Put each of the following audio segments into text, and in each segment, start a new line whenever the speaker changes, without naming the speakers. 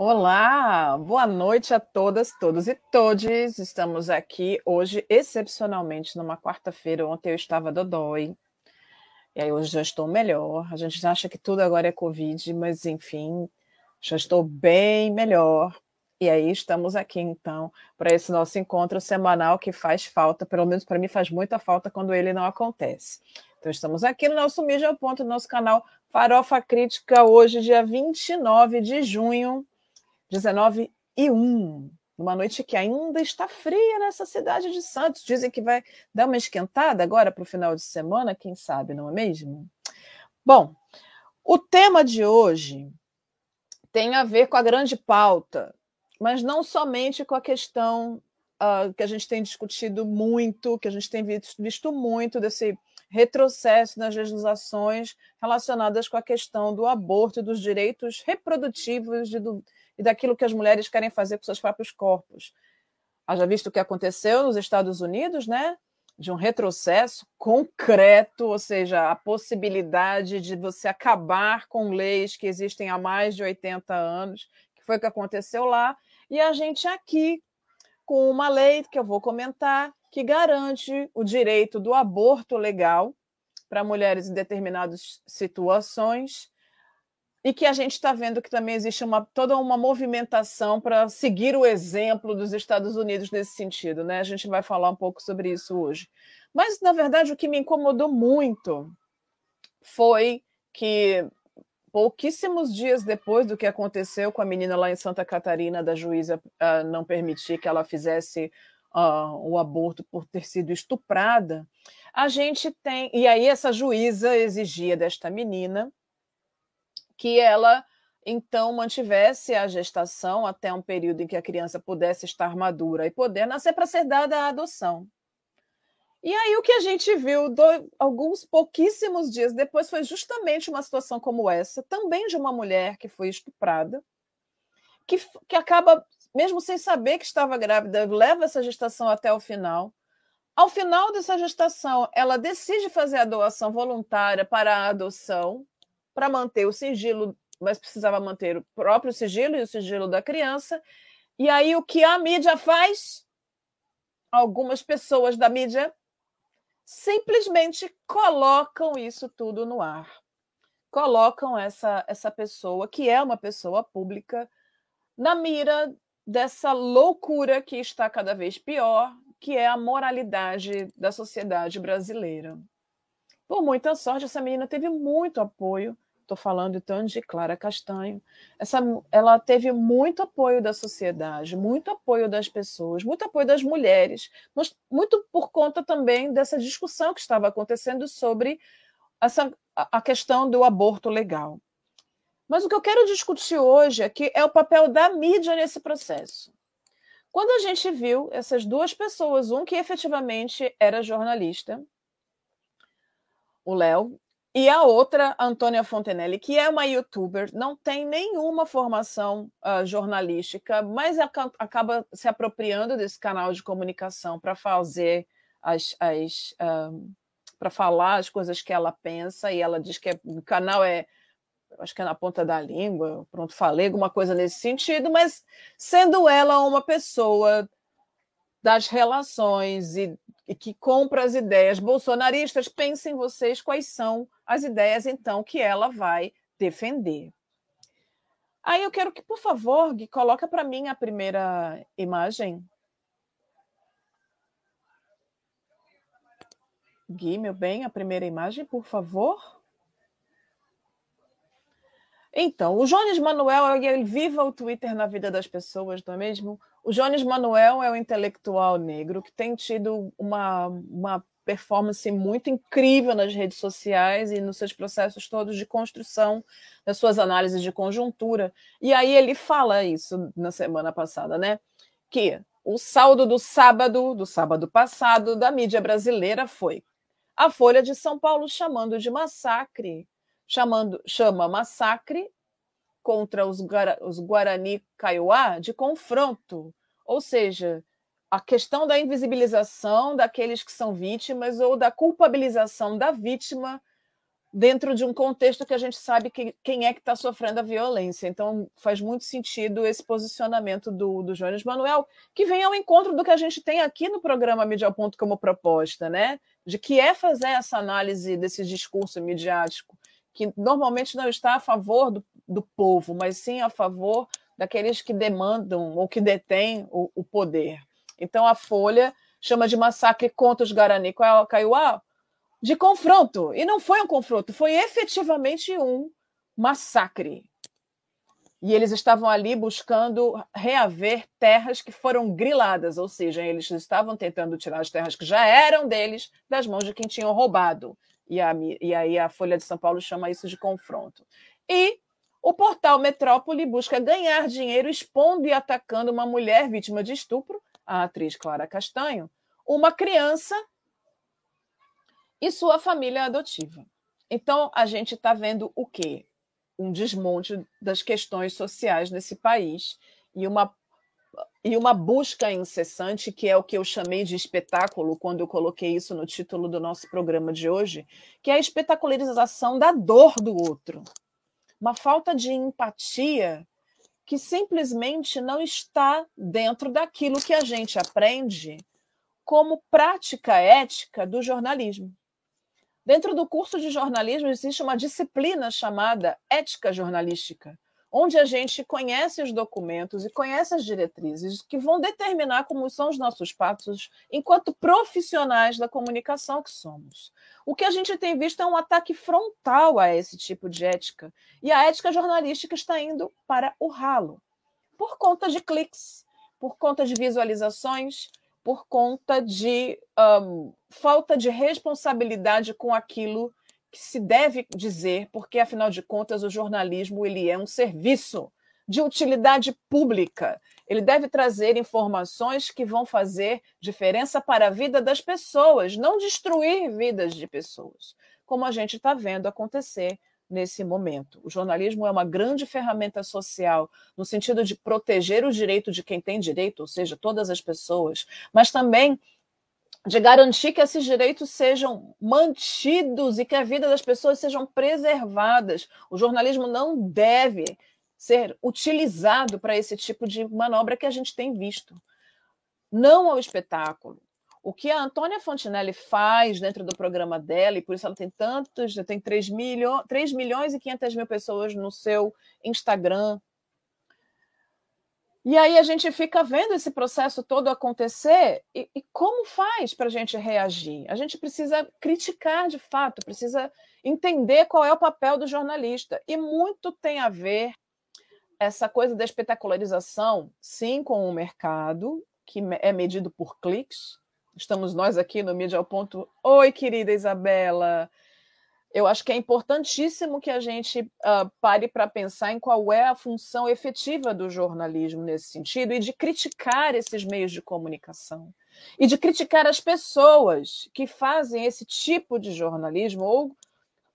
Olá, boa noite a todas, todos e todes. Estamos aqui hoje, excepcionalmente, numa quarta-feira. Ontem eu estava dodói, e aí hoje já estou melhor. A gente acha que tudo agora é Covid, mas enfim, já estou bem melhor. E aí estamos aqui, então, para esse nosso encontro semanal que faz falta, pelo menos para mim faz muita falta quando ele não acontece. Então, estamos aqui no nosso Mídia Ponto, no nosso canal Farofa Crítica, hoje, dia 29 de junho 19 e 1. Uma noite que ainda está fria nessa cidade de Santos. Dizem que vai dar uma esquentada agora para o final de semana, quem sabe, não é mesmo? Bom, o tema de hoje tem a ver com a grande pauta, mas não somente com a questão uh, que a gente tem discutido muito, que a gente tem visto, visto muito desse retrocesso nas legislações relacionadas com a questão do aborto e dos direitos reprodutivos de, do, e daquilo que as mulheres querem fazer com seus próprios corpos. Haja visto o que aconteceu nos Estados Unidos, né? De um retrocesso concreto, ou seja, a possibilidade de você acabar com leis que existem há mais de 80 anos, que foi o que aconteceu lá, e a gente aqui com uma lei que eu vou comentar que garante o direito do aborto legal para mulheres em determinadas situações e que a gente está vendo que também existe uma, toda uma movimentação para seguir o exemplo dos Estados Unidos nesse sentido. Né? A gente vai falar um pouco sobre isso hoje. Mas, na verdade, o que me incomodou muito foi que pouquíssimos dias depois do que aconteceu com a menina lá em Santa Catarina, da juíza uh, não permitir que ela fizesse uh, o aborto por ter sido estuprada, a gente tem. E aí, essa juíza exigia desta menina que ela então mantivesse a gestação até um período em que a criança pudesse estar madura e poder nascer para ser dada a adoção. E aí o que a gente viu do, alguns pouquíssimos dias depois foi justamente uma situação como essa, também de uma mulher que foi estuprada, que, que acaba, mesmo sem saber que estava grávida, leva essa gestação até o final. Ao final dessa gestação, ela decide fazer a doação voluntária para a adoção, para manter o sigilo, mas precisava manter o próprio sigilo e o sigilo da criança. E aí o que a mídia faz? Algumas pessoas da mídia simplesmente colocam isso tudo no ar. Colocam essa essa pessoa, que é uma pessoa pública, na mira dessa loucura que está cada vez pior, que é a moralidade da sociedade brasileira. Por muita sorte, essa menina teve muito apoio estou falando então de Clara Castanho, essa, ela teve muito apoio da sociedade, muito apoio das pessoas, muito apoio das mulheres, mas muito por conta também dessa discussão que estava acontecendo sobre essa, a questão do aborto legal. Mas o que eu quero discutir hoje aqui é o papel da mídia nesse processo. Quando a gente viu essas duas pessoas, um que efetivamente era jornalista, o Léo, e a outra, Antônia Fontenelle, que é uma youtuber, não tem nenhuma formação uh, jornalística, mas acaba se apropriando desse canal de comunicação para fazer as, as uh, para falar as coisas que ela pensa, e ela diz que é, o canal é acho que é na ponta da língua, pronto, falei alguma coisa nesse sentido, mas sendo ela uma pessoa das relações e e que compra as ideias bolsonaristas, pensem vocês quais são as ideias, então, que ela vai defender. Aí eu quero que, por favor, Gui, coloca para mim a primeira imagem. Gui, meu bem, a primeira imagem, por favor. Então, o Jones Manuel, ele viva o Twitter na vida das pessoas, não é mesmo? O Jones Manuel é um intelectual negro que tem tido uma, uma performance muito incrível nas redes sociais e nos seus processos todos de construção das suas análises de conjuntura. E aí ele fala isso na semana passada, né? Que o saldo do sábado, do sábado passado, da mídia brasileira foi a Folha de São Paulo chamando de massacre, chamando chama massacre contra os, os Guarani Kaiowá de confronto ou seja, a questão da invisibilização daqueles que são vítimas ou da culpabilização da vítima dentro de um contexto que a gente sabe que, quem é que está sofrendo a violência. Então, faz muito sentido esse posicionamento do, do Jones Manuel, que vem ao encontro do que a gente tem aqui no programa Mídia Ponto como proposta, né? De que é fazer essa análise desse discurso midiático, que normalmente não está a favor do, do povo, mas sim a favor daqueles que demandam ou que detêm o, o poder. Então, a Folha chama de massacre contra os Guarani Kaiowá de confronto. E não foi um confronto, foi efetivamente um massacre. E eles estavam ali buscando reaver terras que foram griladas, ou seja, eles estavam tentando tirar as terras que já eram deles das mãos de quem tinham roubado. E, a, e aí a Folha de São Paulo chama isso de confronto. E o portal Metrópole busca ganhar dinheiro expondo e atacando uma mulher vítima de estupro, a atriz Clara Castanho, uma criança e sua família adotiva. Então, a gente está vendo o quê? Um desmonte das questões sociais nesse país e uma, e uma busca incessante, que é o que eu chamei de espetáculo quando eu coloquei isso no título do nosso programa de hoje, que é a espetacularização da dor do outro. Uma falta de empatia que simplesmente não está dentro daquilo que a gente aprende como prática ética do jornalismo. Dentro do curso de jornalismo existe uma disciplina chamada ética jornalística, onde a gente conhece os documentos e conhece as diretrizes que vão determinar como são os nossos passos enquanto profissionais da comunicação que somos. O que a gente tem visto é um ataque frontal a esse tipo de ética, e a ética jornalística está indo para o ralo, por conta de cliques, por conta de visualizações, por conta de um, falta de responsabilidade com aquilo que se deve dizer, porque afinal de contas o jornalismo ele é um serviço de utilidade pública. Ele deve trazer informações que vão fazer diferença para a vida das pessoas, não destruir vidas de pessoas, como a gente está vendo acontecer nesse momento. O jornalismo é uma grande ferramenta social no sentido de proteger o direito de quem tem direito, ou seja, todas as pessoas, mas também de garantir que esses direitos sejam mantidos e que a vida das pessoas sejam preservadas. O jornalismo não deve ser utilizado para esse tipo de manobra que a gente tem visto. Não ao espetáculo, o que a Antônia Fontinelli faz dentro do programa dela, e por isso ela tem tantos, tem 3, milho, 3 milhões e 500 mil pessoas no seu Instagram. E aí a gente fica vendo esse processo todo acontecer e, e como faz para a gente reagir? A gente precisa criticar de fato, precisa entender qual é o papel do jornalista. E muito tem a ver essa coisa da espetacularização, sim, com o mercado, que é medido por cliques, Estamos nós aqui no Mídia ao Ponto. Oi, querida Isabela. Eu acho que é importantíssimo que a gente uh, pare para pensar em qual é a função efetiva do jornalismo nesse sentido e de criticar esses meios de comunicação e de criticar as pessoas que fazem esse tipo de jornalismo ou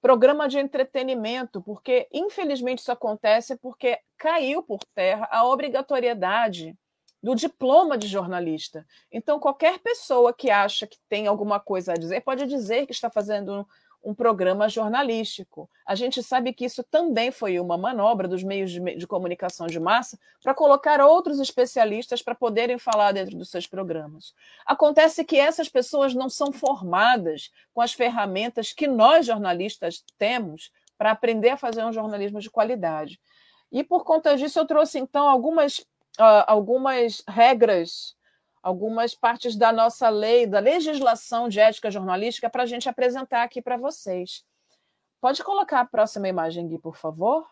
programa de entretenimento, porque infelizmente isso acontece porque caiu por terra a obrigatoriedade do diploma de jornalista. Então, qualquer pessoa que acha que tem alguma coisa a dizer pode dizer que está fazendo um, programa jornalístico. A gente sabe que isso também foi uma manobra dos meios de, de comunicação de massa para colocar outros especialistas para poderem falar dentro dos seus programas. Acontece que essas pessoas não são formadas com as ferramentas que nós jornalistas temos para aprender a fazer um jornalismo de qualidade. E por conta disso, eu trouxe então algumas uh, algumas regras, algumas partes da nossa lei, da legislação de ética jornalística, para a gente apresentar aqui para vocês. Pode colocar a próxima imagem, Gui, por favor?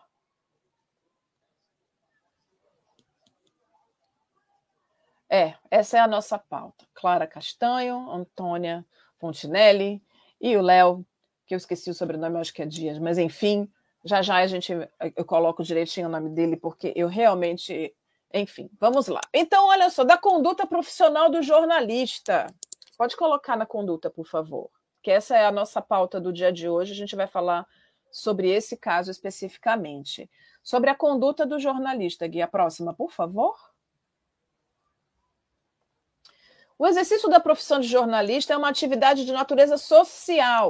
É, essa é a nossa pauta. Clara Castanho, Antônia Fontinelli e o Léo, que eu esqueci o sobrenome, acho que é Dias, mas enfim, já já a gente eu coloco direitinho o nome dele, porque eu realmente enfim, vamos lá. Então, olha só, da conduta profissional do jornalista. Pode colocar na conduta, por favor, que essa é a nossa pauta do dia de hoje. A gente vai falar sobre esse caso especificamente. Sobre a conduta do jornalista. Guia próxima, por favor. O exercício da profissão de jornalista é uma atividade de natureza social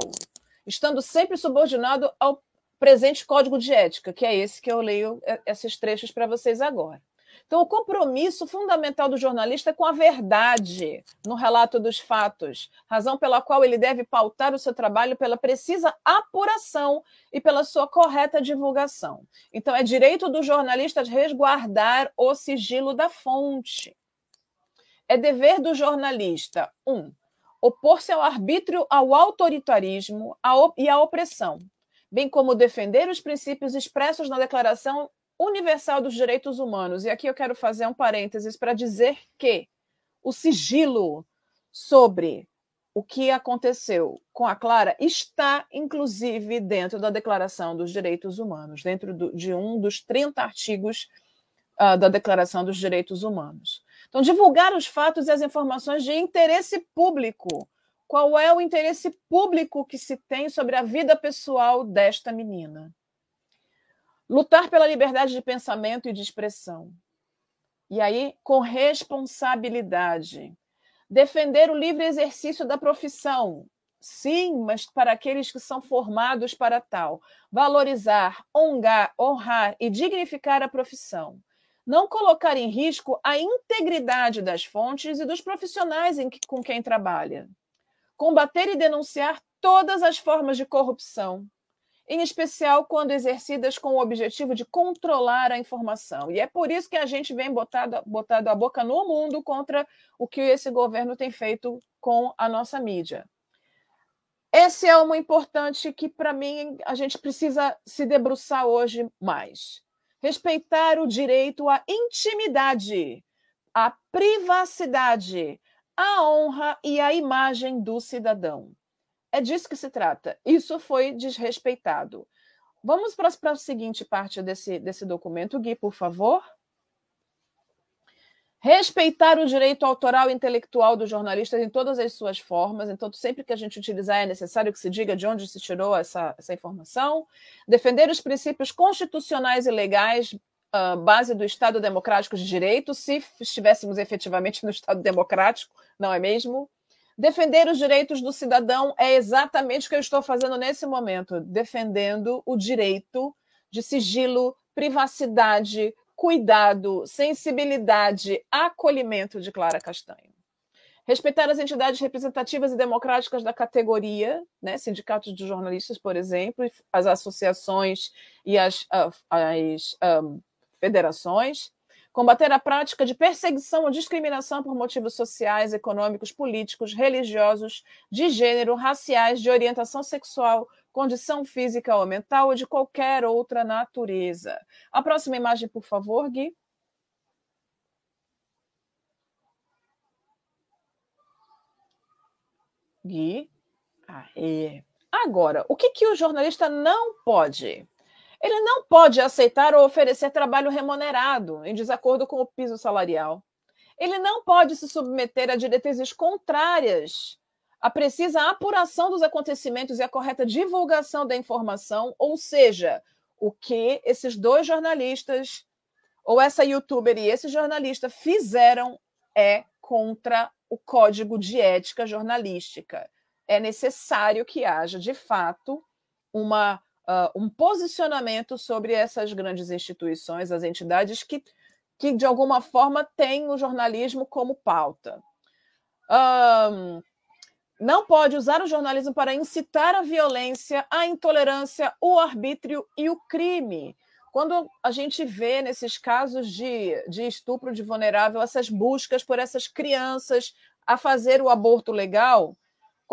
estando sempre subordinado ao presente código de ética, que é esse que eu leio é, esses trechos para vocês agora. Então, o compromisso fundamental do jornalista é com a verdade no relato dos fatos, razão pela qual ele deve pautar o seu trabalho pela precisa apuração e pela sua correta divulgação. Então, é direito do jornalista resguardar o sigilo da fonte. É dever do jornalista, um, opor-se ao arbítrio, ao autoritarismo e à opressão, bem como defender os princípios expressos na Declaração Universal dos Direitos Humanos. E aqui eu quero fazer um parênteses para dizer que o sigilo sobre o que aconteceu com a Clara está, inclusive, dentro da Declaração dos Direitos Humanos, dentro do, de um dos 30 artigos uh, da Declaração dos Direitos Humanos. Então, divulgar os fatos e as informações de interesse público. Qual é o interesse público que se tem sobre a vida pessoal desta menina? Lutar pela liberdade de pensamento e de expressão. E aí, com responsabilidade. Defender o livre exercício da profissão. Sim, mas para aqueles que são formados para tal. Valorizar, honrar, honrar e dignificar a profissão. Não colocar em risco a integridade das fontes e dos profissionais que, com quem trabalha. Combater e denunciar todas as formas de corrupção, em especial quando exercidas com o objetivo de controlar a informação. E é por isso que a gente vem botado, botado a boca no mundo contra o que esse governo tem feito com a nossa mídia. Esse é uma importante que, para mim, a gente precisa se debruçar hoje mais. Respeitar o direito à intimidade, à privacidade, à honra e à imagem do cidadão. É disso que se trata. Isso foi desrespeitado. Vamos para a seguinte parte desse, desse documento, Gui, por favor. Respeitar o direito autoral e intelectual dos jornalistas em todas as suas formas. Então, sempre que a gente utilizar, é necessário que se diga de onde se tirou essa, essa informação. Defender os princípios constitucionais e legais, uh, base do Estado Democrático de Direito, se estivéssemos efetivamente no Estado Democrático, não é mesmo? Defender os direitos do cidadão é exatamente o que eu estou fazendo nesse momento, defendendo o direito de sigilo, privacidade, cuidado, sensibilidade, acolhimento de Clara Castanho. Respeitar as entidades representativas e democráticas da categoria, né, sindicatos de jornalistas, por exemplo, as associações e as, as, as um, federações, combater a prática de perseguição ou discriminação por motivos sociais, econômicos, políticos, religiosos, de gênero, raciais, de orientação sexual, condição física ou mental ou de qualquer outra natureza. A próxima imagem, por favor, Gui. Gui. Aê. Agora, o que, que o jornalista não pode? Ele não pode aceitar ou oferecer trabalho remunerado em desacordo com o piso salarial. Ele não pode se submeter a diretrizes contrárias à precisa apuração dos acontecimentos e a correta divulgação da informação, ou seja, o que esses dois jornalistas, ou essa youtuber e esse jornalista fizeram é contra o código de ética jornalística. É necessário que haja, de fato, uma uh, um posicionamento sobre essas grandes instituições, as entidades que, que de alguma forma têm o jornalismo como pauta. Um, não pode usar o jornalismo para incitar a violência, a intolerância, o arbítrio e o crime. Quando a gente vê nesses casos de, de estupro de vulnerável, essas buscas por essas crianças a fazer o aborto legal,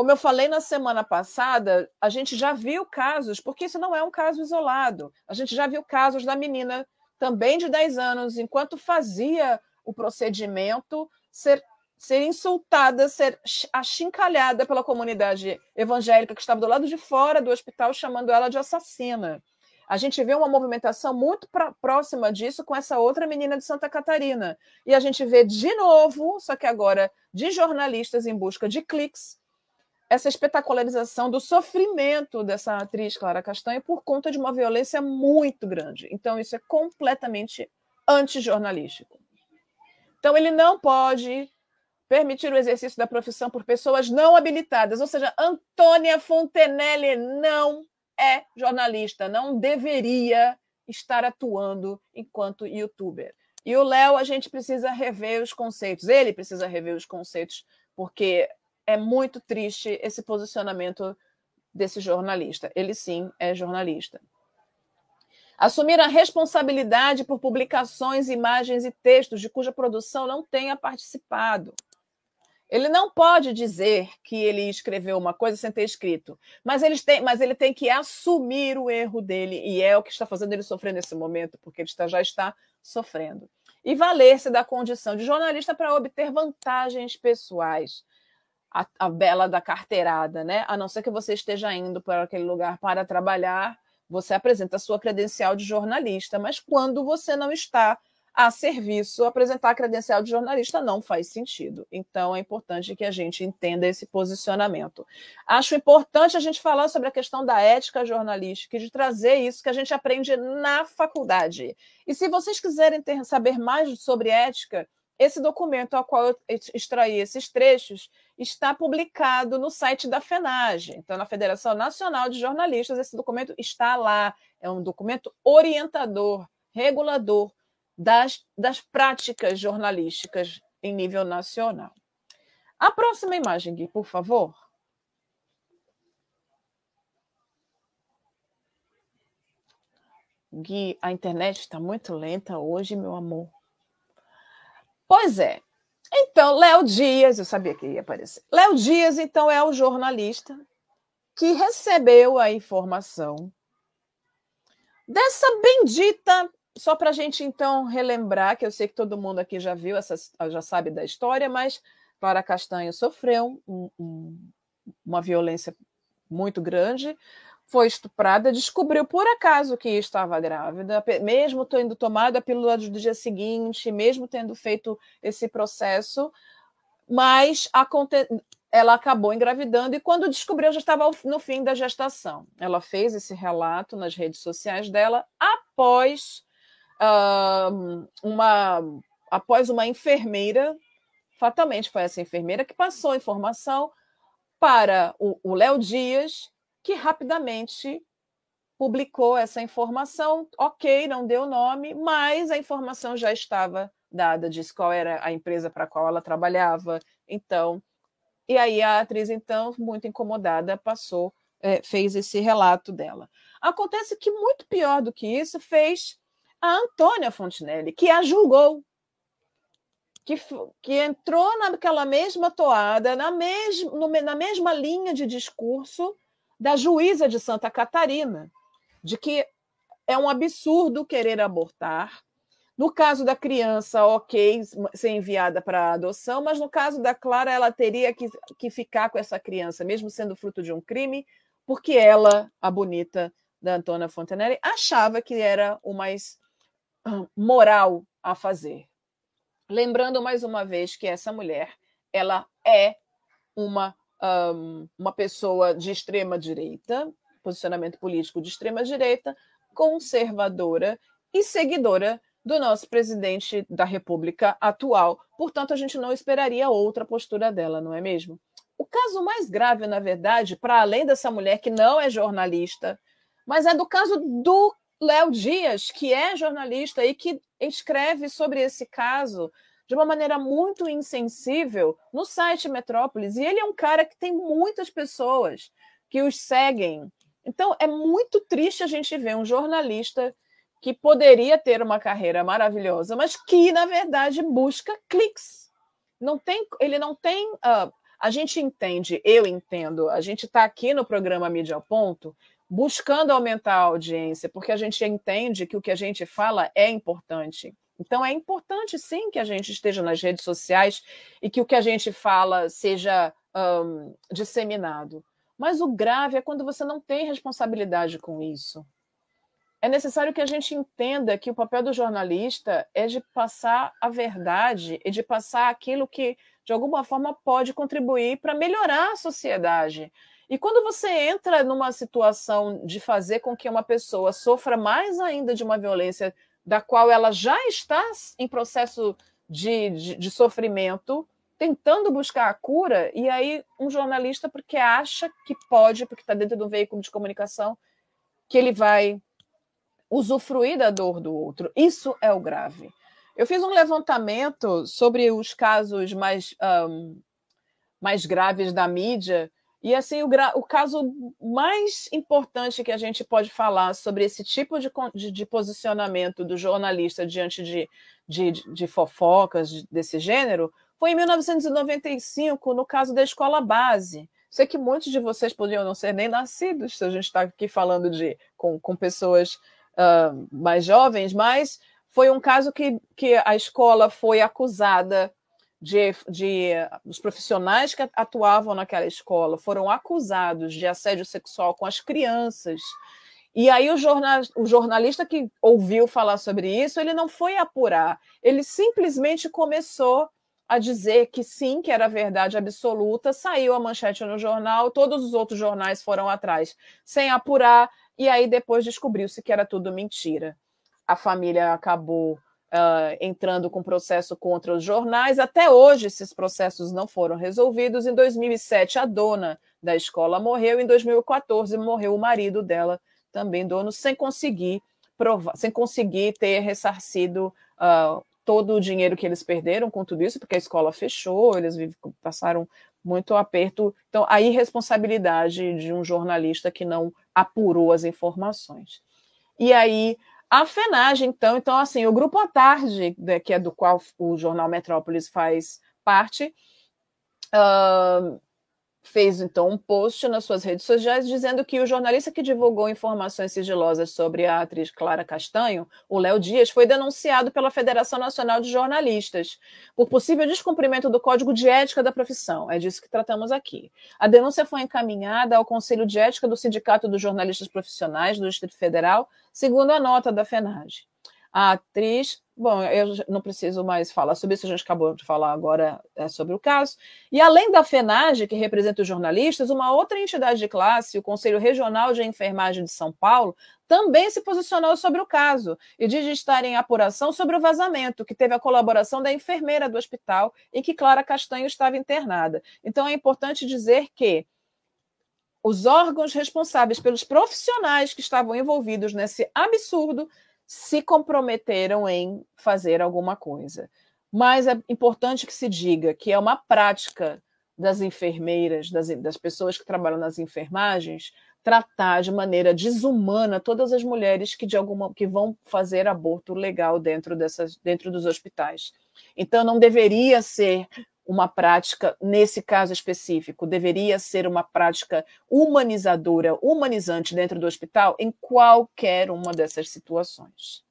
como eu falei na semana passada, a gente já viu casos, porque isso não é um caso isolado, a gente já viu casos da menina, também de 10 anos, enquanto fazia o procedimento, ser, ser insultada, ser achincalhada pela comunidade evangélica que estava do lado de fora do hospital, chamando ela de assassina. A gente vê uma movimentação muito pra, próxima disso com essa outra menina de Santa Catarina. E a gente vê de novo, só que agora de jornalistas em busca de cliques, essa espetacularização do sofrimento dessa atriz Clara Castanha por conta de uma violência muito grande. Então, isso é completamente antijornalístico. Então, ele não pode permitir o exercício da profissão por pessoas não habilitadas. Ou seja, Antônia Fontenelle não é jornalista, não deveria estar atuando enquanto youtuber. E o Léo, a gente precisa rever os conceitos, ele precisa rever os conceitos, porque é muito triste esse posicionamento desse jornalista. Ele sim é jornalista. Assumir a responsabilidade por publicações, imagens e textos de cuja produção não tenha participado. Ele não pode dizer que ele escreveu uma coisa sem ter escrito, mas ele tem, mas ele tem que assumir o erro dele, e é o que está fazendo ele sofrer nesse momento, porque ele está, já está sofrendo. E valer-se da condição de jornalista para obter vantagens pessoais. A, a, bela da carteirada, né? A não ser que você esteja indo para aquele lugar para trabalhar, você apresenta a sua credencial de jornalista, mas quando você não está a serviço, apresentar a credencial de jornalista não faz sentido. Então, é importante que a gente entenda esse posicionamento. Acho importante a gente falar sobre a questão da ética jornalística e de trazer isso que a gente aprende na faculdade. E se vocês quiserem ter, saber mais sobre ética, esse documento ao qual eu extraí esses trechos está publicado no site da FENAGE, então na Federação Nacional de Jornalistas, esse documento está lá, é um documento orientador, regulador das, das práticas jornalísticas em nível nacional. A próxima imagem, Gui, por favor. Gui, a internet está muito lenta hoje, meu amor. Pois é. Então, Léo Dias, eu sabia que ia aparecer. Léo Dias, então, é o jornalista que recebeu a informação dessa bendita só para a gente então relembrar, que eu sei que todo mundo aqui já viu, essa, já sabe da história, mas Clara Castanho sofreu um, um, uma violência muito grande, foi estuprada, descobriu por acaso que estava grávida, mesmo tendo tomado a pílula do dia seguinte, mesmo tendo feito esse processo, mas ela acabou engravidando e quando descobriu já estava no fim da gestação. Ela fez esse relato nas redes sociais dela após uh, uma após uma enfermeira, fatalmente foi essa enfermeira que passou a informação para o Léo Dias, que rapidamente publicou essa informação. Ok, não deu nome, mas a informação já estava dada, disse qual era a empresa para a qual ela trabalhava. Então, e aí a atriz, então, muito incomodada, passou, é, fez esse relato dela. Acontece que muito pior do que isso fez a Antônia Fontinelli, que a julgou, que, que entrou naquela mesma toada, na, mes, no, na mesma linha de discurso da juíza de Santa Catarina, de que é um absurdo querer abortar. No caso da criança, ok, ser enviada para adoção, mas no caso da Clara, ela teria que, que ficar com essa criança, mesmo sendo fruto de um crime, porque ela, a bonita da Antônia Fontenelle, achava que era o mais moral a fazer. Lembrando mais uma vez que essa mulher ela é uma, um, uma pessoa de extrema direita, posicionamento político de extrema direita, conservadora e seguidora do nosso presidente da República atual. Portanto, a gente não esperaria outra postura dela, não é mesmo? O caso mais grave, na verdade, para além dessa mulher que não é jornalista, mas é do caso do Léo Dias, que é jornalista e que escreve sobre esse caso de uma maneira muito insensível no site Metrópolis. E ele é um cara que tem muitas pessoas que os seguem. Então é muito triste a gente ver um jornalista que poderia ter uma carreira maravilhosa, mas que na verdade busca cliques. Não tem, ele não tem. Uh, a gente entende, eu entendo. A gente está aqui no programa Mídia ao Ponto buscando aumentar a audiência, porque a gente entende que o que a gente fala é importante. Então, é importante sim que a gente esteja nas redes sociais e que o que a gente fala seja um, disseminado. Mas o grave é quando você não tem responsabilidade com isso. É necessário que a gente entenda que o papel do jornalista é de passar a verdade e de passar aquilo que, de alguma forma, pode contribuir para melhorar a sociedade. E quando você entra numa situação de fazer com que uma pessoa sofra mais ainda de uma violência da qual ela já está em processo de, de, de sofrimento, tentando buscar a cura, e aí um jornalista, porque acha que pode, porque está dentro de um veículo de comunicação, que ele vai usufruir da dor do outro. Isso é o grave. Eu fiz um levantamento sobre os casos mais, um, mais graves da mídia, e assim, o, o, caso mais importante que a gente pode falar sobre esse tipo de, de, de posicionamento do jornalista diante de, de, fofocas desse gênero foi em 1995, no caso da escola base. Sei que muitos de vocês podiam não ser nem nascidos, se a gente está aqui falando de com, com pessoas uh, mais jovens, mas foi um caso que, que a escola foi acusada de, de os profissionais que atuavam naquela escola foram acusados de assédio sexual com as crianças. E aí o, jornal, o jornalista que ouviu falar sobre isso, ele não foi apurar, ele simplesmente começou a dizer que sim, que era verdade absoluta, saiu a manchete no jornal, todos os outros jornais foram atrás, sem apurar, e aí depois descobriu-se que era tudo mentira. A família acabou uh, entrando com processo contra os jornais. Até hoje, esses processos não foram resolvidos. Em 2007, a dona da escola morreu, em 2014, morreu o marido dela, também dono, sem conseguir provar, sem conseguir ter ressarcido uh, todo o dinheiro que eles perderam com tudo isso, porque a escola fechou, eles passaram muito aperto. Então, a irresponsabilidade de um jornalista que não apurou as informações. E aí, a FENAGE, então, então assim, o grupo à tarde, né, que é do qual o jornal Metrópolis faz parte, uh, fez então um post nas suas redes sociais dizendo que o jornalista que divulgou informações sigilosas sobre a atriz Clara Castanho, o Léo Dias, foi denunciado pela Federação Nacional de Jornalistas por possível descumprimento do Código de Ética da profissão. É disso que tratamos aqui. A denúncia foi encaminhada ao Conselho de Ética do Sindicato dos Jornalistas Profissionais do Distrito Federal, segundo a nota da FENAGE. A atriz Bom, eu não preciso mais falar sobre isso, a gente acabou de falar agora é, sobre o caso. E além da FENAGE, que representa os jornalistas, uma outra entidade de classe, o Conselho Regional de Enfermagem de São Paulo, também se posicionou sobre o caso e diz estar em apuração sobre o vazamento, que teve a colaboração da enfermeira do hospital em que Clara Castanho estava internada. Então é importante dizer que os órgãos responsáveis pelos profissionais que estavam envolvidos nesse absurdo se comprometeram em fazer alguma coisa. Mas é importante que se diga que é uma prática das enfermeiras, das, das pessoas que trabalham nas enfermagens, tratar de maneira desumana todas as mulheres que de alguma que vão fazer aborto legal dentro dessas dentro dos hospitais. Então não deveria ser uma prática, nesse caso específico, deveria ser uma prática humanizadora, humanizante dentro do hospital em qualquer uma dessas situações.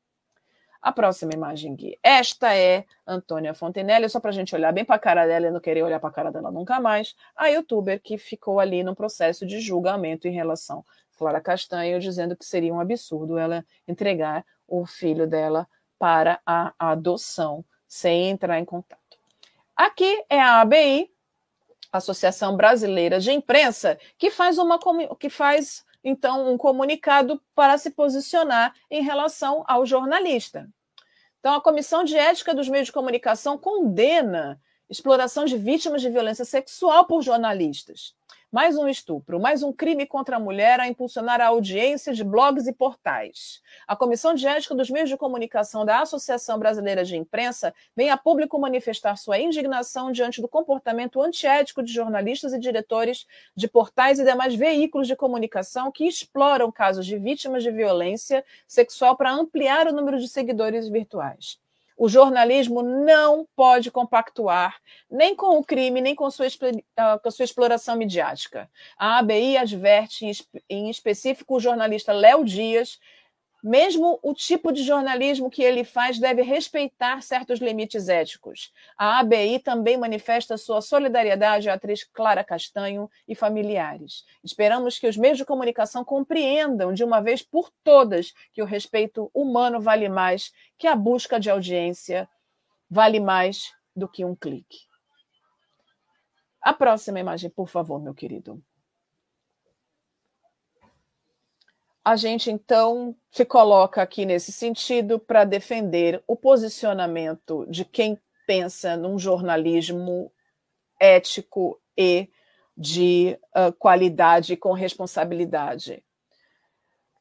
A próxima imagem, Gui. Esta é Antônia Fontenelle, só para a gente olhar bem para a cara dela e não querer olhar para a cara dela nunca mais. A youtuber que ficou ali no processo de julgamento em relação a Clara Castanho, dizendo que seria um absurdo ela entregar o filho dela para a adoção sem entrar em contato. Aqui é a ABI, Associação Brasileira de Imprensa, que faz uma que faz então um comunicado para se posicionar em relação ao jornalista. Então, a Comissão de Ética dos Meios de Comunicação condena exploração de vítimas de violência sexual por jornalistas mais um estupro, mais um crime contra a mulher a impulsionar a audiência de blogs e portais. A Comissão de Ética dos Meios de Comunicação da Associação Brasileira de Imprensa vem a público manifestar sua indignação diante do comportamento antiético de jornalistas e diretores de portais e demais veículos de comunicação que exploram casos de vítimas de violência sexual para ampliar o número de seguidores virtuais. O jornalismo não pode compactuar nem com o crime, nem com sua, uh, com sua exploração midiática. A ABI adverte, em específico, o jornalista Léo Dias, mesmo o tipo de jornalismo que ele faz deve respeitar certos limites éticos. A ABI também manifesta sua solidariedade à atriz Clara Castanho e familiares. Esperamos que os meios de comunicação compreendam de uma vez por todas que o respeito humano vale mais que a busca de audiência, vale mais do que um clique. A próxima imagem, por favor, meu querido. A gente então se coloca aqui nesse sentido para defender o posicionamento de quem pensa num jornalismo ético e de uh, qualidade com responsabilidade.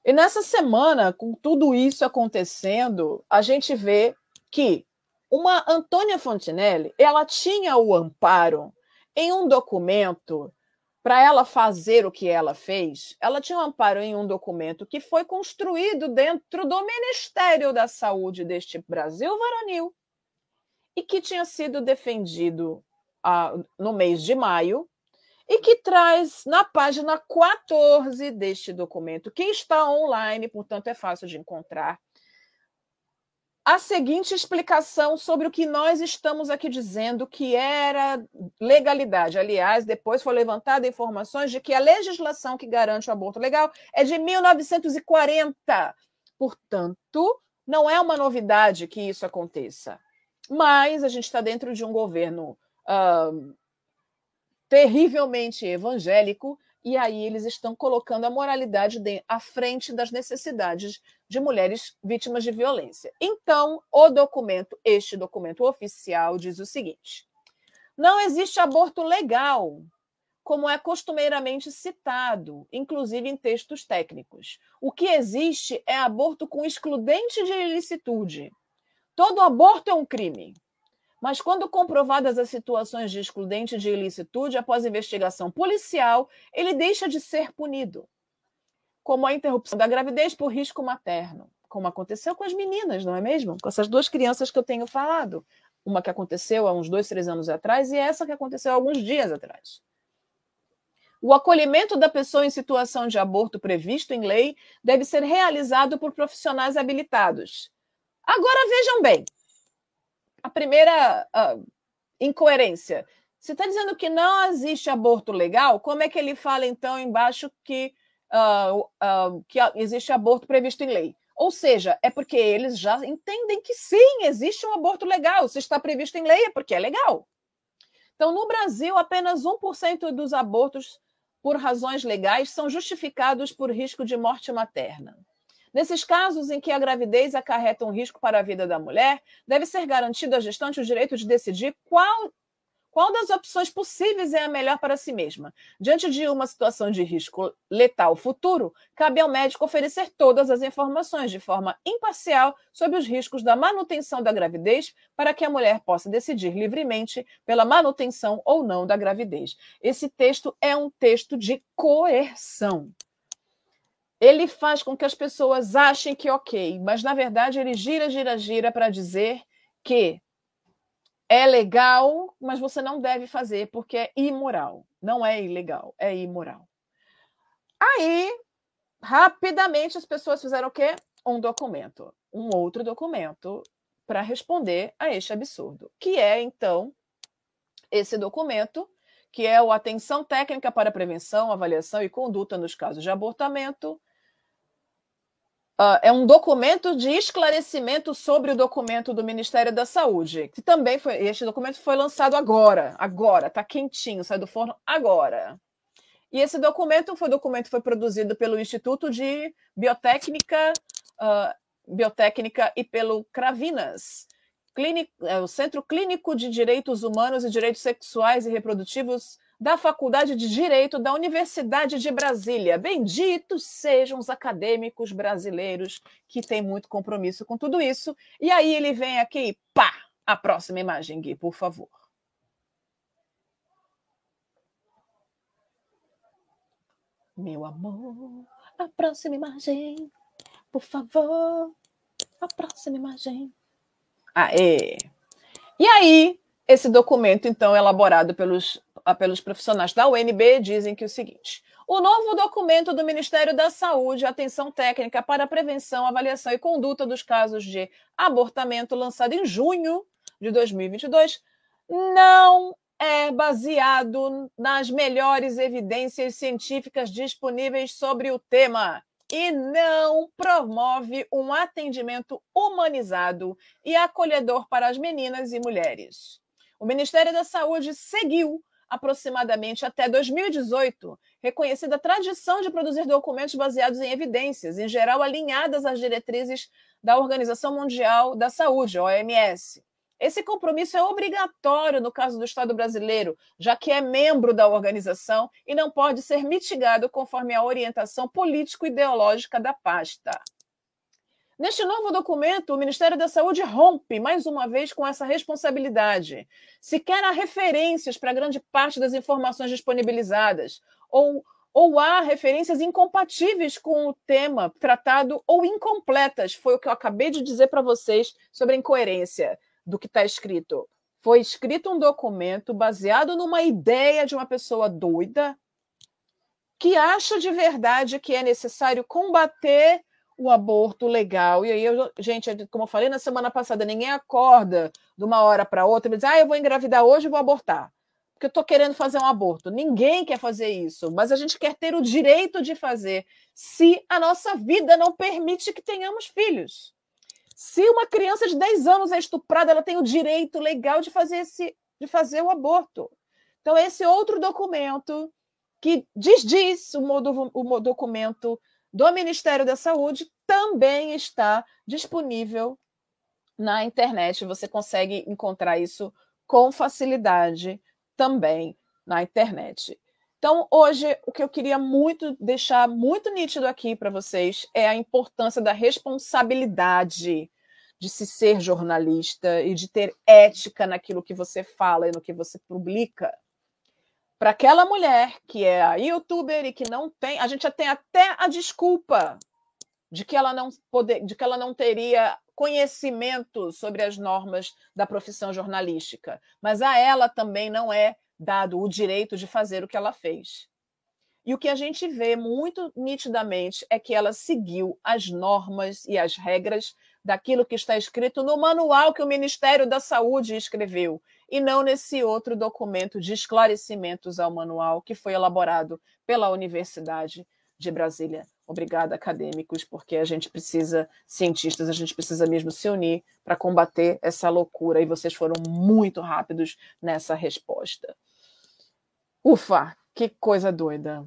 E nessa semana, com tudo isso acontecendo, a gente vê que uma Antônia Fontinelli, ela tinha o amparo em um documento para ela fazer o que ela fez, ela tinha um amparo em um documento que foi construído dentro do Ministério da Saúde deste Brasil varonil e que tinha sido defendido ah, no mês de maio e que traz na página 14 deste documento, que está online, portanto é fácil de encontrar, a seguinte explicação sobre o que nós estamos aqui dizendo que era legalidade. Aliás, depois foi levantada informações de que a legislação que garante o aborto legal é de 1940. Portanto, não é uma novidade que isso aconteça. Mas a gente está dentro de um governo uh, terrivelmente evangélico e aí eles estão colocando a moralidade de, à frente das necessidades de mulheres vítimas de violência. Então, o documento, este documento oficial, diz o seguinte: não existe aborto legal, como é costumeiramente citado, inclusive em textos técnicos. O que existe é aborto com excludente de ilicitude. Todo aborto é um crime. Mas quando comprovadas as situações de excludente de ilicitude após investigação policial, ele deixa de ser punido, como a interrupção da gravidez por risco materno, como aconteceu com as meninas, não é mesmo? Com essas duas crianças que eu tenho falado. Uma que aconteceu há uns dois, três anos atrás e essa que aconteceu há alguns dias atrás. O acolhimento da pessoa em situação de aborto previsto em lei deve ser realizado por profissionais habilitados. Agora vejam bem, a primeira uh, incoerência. Se está dizendo que não existe aborto legal, como é que ele fala, então, embaixo que, uh, uh, que existe aborto previsto em lei? Ou seja, é porque eles já entendem que sim, existe um aborto legal. Se está previsto em lei, é porque é legal. Então, no Brasil, apenas 1% dos abortos por razões legais são justificados por risco de morte materna. Nesses casos em que a gravidez acarreta um risco para a vida da mulher, deve ser garantido à gestante o direito de decidir qual, qual das opções possíveis é a melhor para si mesma. Diante de uma situação de risco letal futuro, cabe ao médico oferecer todas as informações de forma imparcial sobre os riscos da manutenção da gravidez para que a mulher possa decidir livremente pela manutenção ou não da gravidez. Esse texto é um texto de coerção ele faz com que as pessoas achem que ok, mas na verdade ele gira, gira, gira para dizer que é legal, mas você não deve fazer porque é imoral. Não é ilegal, é imoral. Aí, rapidamente, as pessoas fizeram o quê? Um documento, um outro documento para responder a este absurdo, que é então esse documento que é o Atenção Técnica para Prevenção, Avaliação e Conduta nos Casos de Abortamento, Uh, é um documento de esclarecimento sobre o documento do Ministério da Saúde, que também foi. Este documento foi lançado agora, agora, está quentinho, sai do forno agora. E esse documento foi documento foi produzido pelo Instituto de Biotécnica, uh, Biotécnica e pelo Cravinas, Clínico, é, o Centro Clínico de Direitos Humanos e Direitos Sexuais e Reprodutivos da Faculdade de Direito da Universidade de Brasília. Benditos sejam os acadêmicos brasileiros que têm muito compromisso com tudo isso. E aí ele vem aqui, pá! A próxima imagem, Gui, por favor. Meu amor, a próxima imagem, por favor. A próxima imagem. Aê! E aí, esse documento, então, elaborado pelos pelos profissionais da UNB dizem que o seguinte: o novo documento do Ministério da Saúde, Atenção Técnica para a Prevenção, Avaliação e Conduta dos Casos de Abortamento, lançado em junho de 2022, não é baseado nas melhores evidências científicas disponíveis sobre o tema e não promove um atendimento humanizado e acolhedor para as meninas e mulheres. O Ministério da Saúde seguiu aproximadamente até 2018, reconhecida a tradição de produzir documentos baseados em evidências, em geral alinhadas às diretrizes da Organização Mundial da Saúde, OMS. Esse compromisso é obrigatório no caso do Estado brasileiro, já que é membro da organização e não pode ser mitigado conforme a orientação político-ideológica da pasta. Neste novo documento, o Ministério da Saúde rompe mais uma vez com essa responsabilidade. Sequer há referências para grande parte das informações disponibilizadas, ou, ou há referências incompatíveis com o tema tratado ou incompletas. Foi o que eu acabei de dizer para vocês sobre a incoerência do que está escrito. Foi escrito um documento baseado numa ideia de uma pessoa doida que acha de verdade que é necessário combater o aborto legal. E aí, eu, gente, como eu falei na semana passada, ninguém acorda de uma hora para outra e diz: ah, eu vou engravidar hoje e vou abortar. Porque eu estou querendo fazer um aborto. Ninguém quer fazer isso, mas a gente quer ter o direito de fazer se a nossa vida não permite que tenhamos filhos. Se uma criança de 10 anos é estuprada, ela tem o direito legal de fazer, esse, de fazer o aborto. Então, esse outro documento que diz diz o, o documento do Ministério da Saúde também está disponível na internet. Você consegue encontrar isso com facilidade também na internet. Então, hoje, o que eu queria muito deixar muito nítido aqui para vocês é a importância da responsabilidade de se ser jornalista e de ter ética naquilo que você fala e no que você publica para aquela mulher que é a youtuber e que não tem, a gente já tem até a desculpa de que ela não poder, de que ela não teria conhecimento sobre as normas da profissão jornalística, mas a ela também não é dado o direito de fazer o que ela fez. E o que a gente vê muito nitidamente é que ela seguiu as normas e as regras daquilo que está escrito no manual que o Ministério da Saúde escreveu, e não nesse outro documento de esclarecimentos ao manual que foi elaborado pela Universidade de Brasília. Obrigada, acadêmicos, porque a gente precisa, cientistas, a gente precisa mesmo se unir para combater essa loucura, e vocês foram muito rápidos nessa resposta. Ufa, que coisa doida.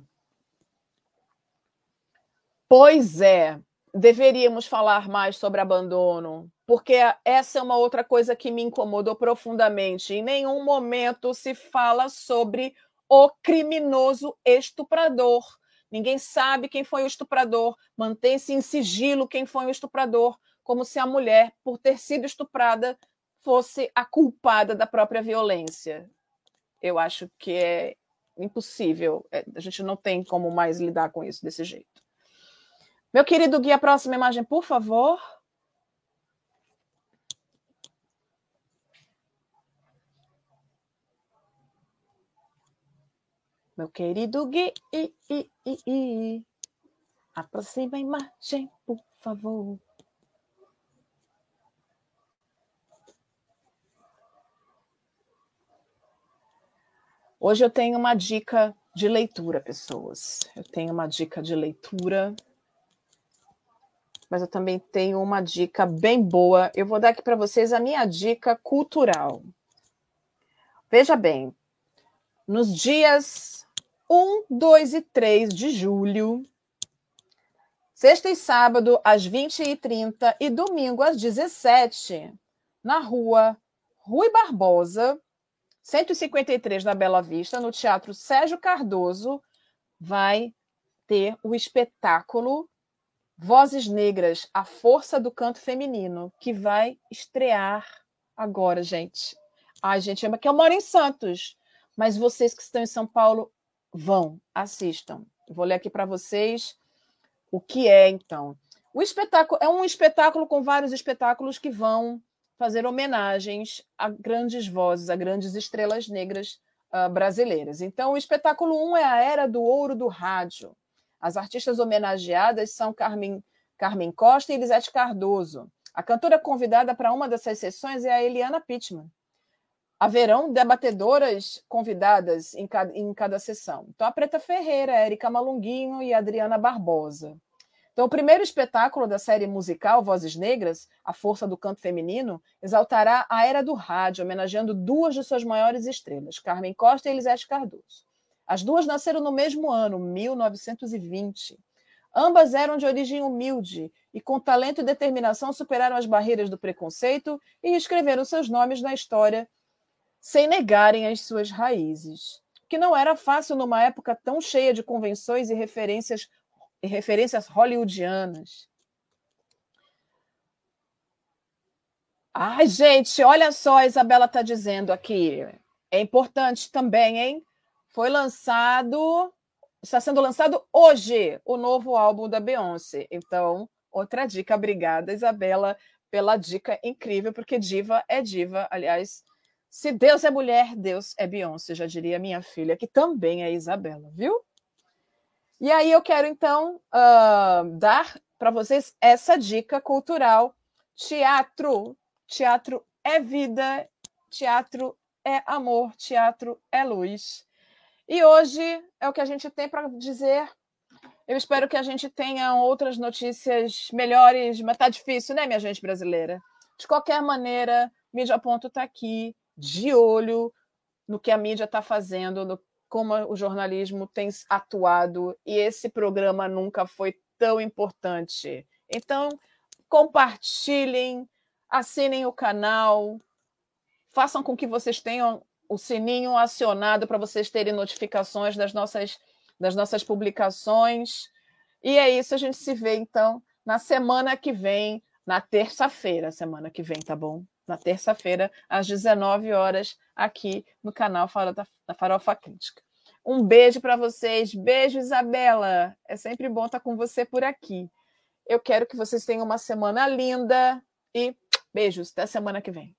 Pois é, deveríamos falar mais sobre abandono, porque essa é uma outra coisa que me incomodou profundamente. Em nenhum momento se fala sobre o criminoso estuprador. Ninguém sabe quem foi o estuprador, mantém-se em sigilo quem foi o estuprador, como se a mulher, por ter sido estuprada, fosse a culpada da própria violência. Eu acho que é impossível, é, a gente não tem como mais lidar com isso desse jeito. Meu querido Gui, a próxima imagem, por favor. Meu querido Gui, i, i, i, i. aproxima a imagem, por favor. Hoje eu tenho uma dica de leitura, pessoas. Eu tenho uma dica de leitura mas eu também tenho uma dica bem boa. Eu vou dar aqui para vocês a minha dica cultural. Veja bem, nos dias 1, 2 e 3 de julho, sexta e sábado às 20h30 e domingo às 17 na rua Rui Barbosa, 153 da Bela Vista, no Teatro Sérgio Cardoso, vai ter o espetáculo Vozes Negras, a força do canto feminino, que vai estrear agora, gente. Ai, gente, é que eu moro em Santos, mas vocês que estão em São Paulo, vão, assistam. vou ler aqui para vocês o que é, então. O espetáculo é um espetáculo com vários espetáculos que vão fazer homenagens a grandes vozes, a grandes estrelas negras uh, brasileiras. Então, o espetáculo 1 um é a Era do Ouro do Rádio. As artistas homenageadas são Carmen, Carmen Costa e Elisete Cardoso. A cantora convidada para uma dessas sessões é a Eliana Pittman. Haverão debatedoras convidadas em cada, em cada sessão. Então, a Preta Ferreira, a Malunguinho e a Adriana Barbosa. Então, o primeiro espetáculo da série musical Vozes Negras, A Força do Canto Feminino, exaltará a era do rádio, homenageando duas de suas maiores estrelas, Carmen Costa e Elisete Cardoso. As duas nasceram no mesmo ano, 1920. Ambas eram de origem humilde e, com talento e determinação, superaram as barreiras do preconceito e escreveram seus nomes na história sem negarem as suas raízes. Que não era fácil numa época tão cheia de convenções e referências, e referências hollywoodianas. Ai, gente, olha só, a Isabela está dizendo aqui. É importante também, hein? Foi lançado está sendo lançado hoje o novo álbum da Beyoncé. Então, outra dica. Obrigada, Isabela, pela dica incrível, porque diva é diva. Aliás, se Deus é mulher, Deus é Beyoncé, já diria minha filha, que também é Isabela, viu? E aí eu quero, então, uh, dar para vocês essa dica cultural. Teatro. Teatro é vida, teatro é amor, teatro é luz. E hoje é o que a gente tem para dizer. Eu espero que a gente tenha outras notícias melhores, mas tá difícil, né, minha gente brasileira? De qualquer maneira, Mídia Ponto está aqui, de olho no que a mídia está fazendo, no como o jornalismo tem atuado, e esse programa nunca foi tão importante. Então, compartilhem, assinem o canal, façam com que vocês tenham o sininho acionado para vocês terem notificações das nossas, das nossas publicações. E é isso, a gente se vê então na semana que vem, na terça-feira, semana que vem, tá bom? Na terça-feira, às 19 horas, aqui no canal da Farofa Crítica. Um beijo para vocês. Beijo, Isabela. É sempre bom estar com você por aqui. Eu quero que vocês tenham uma semana linda e beijos. Até semana que vem.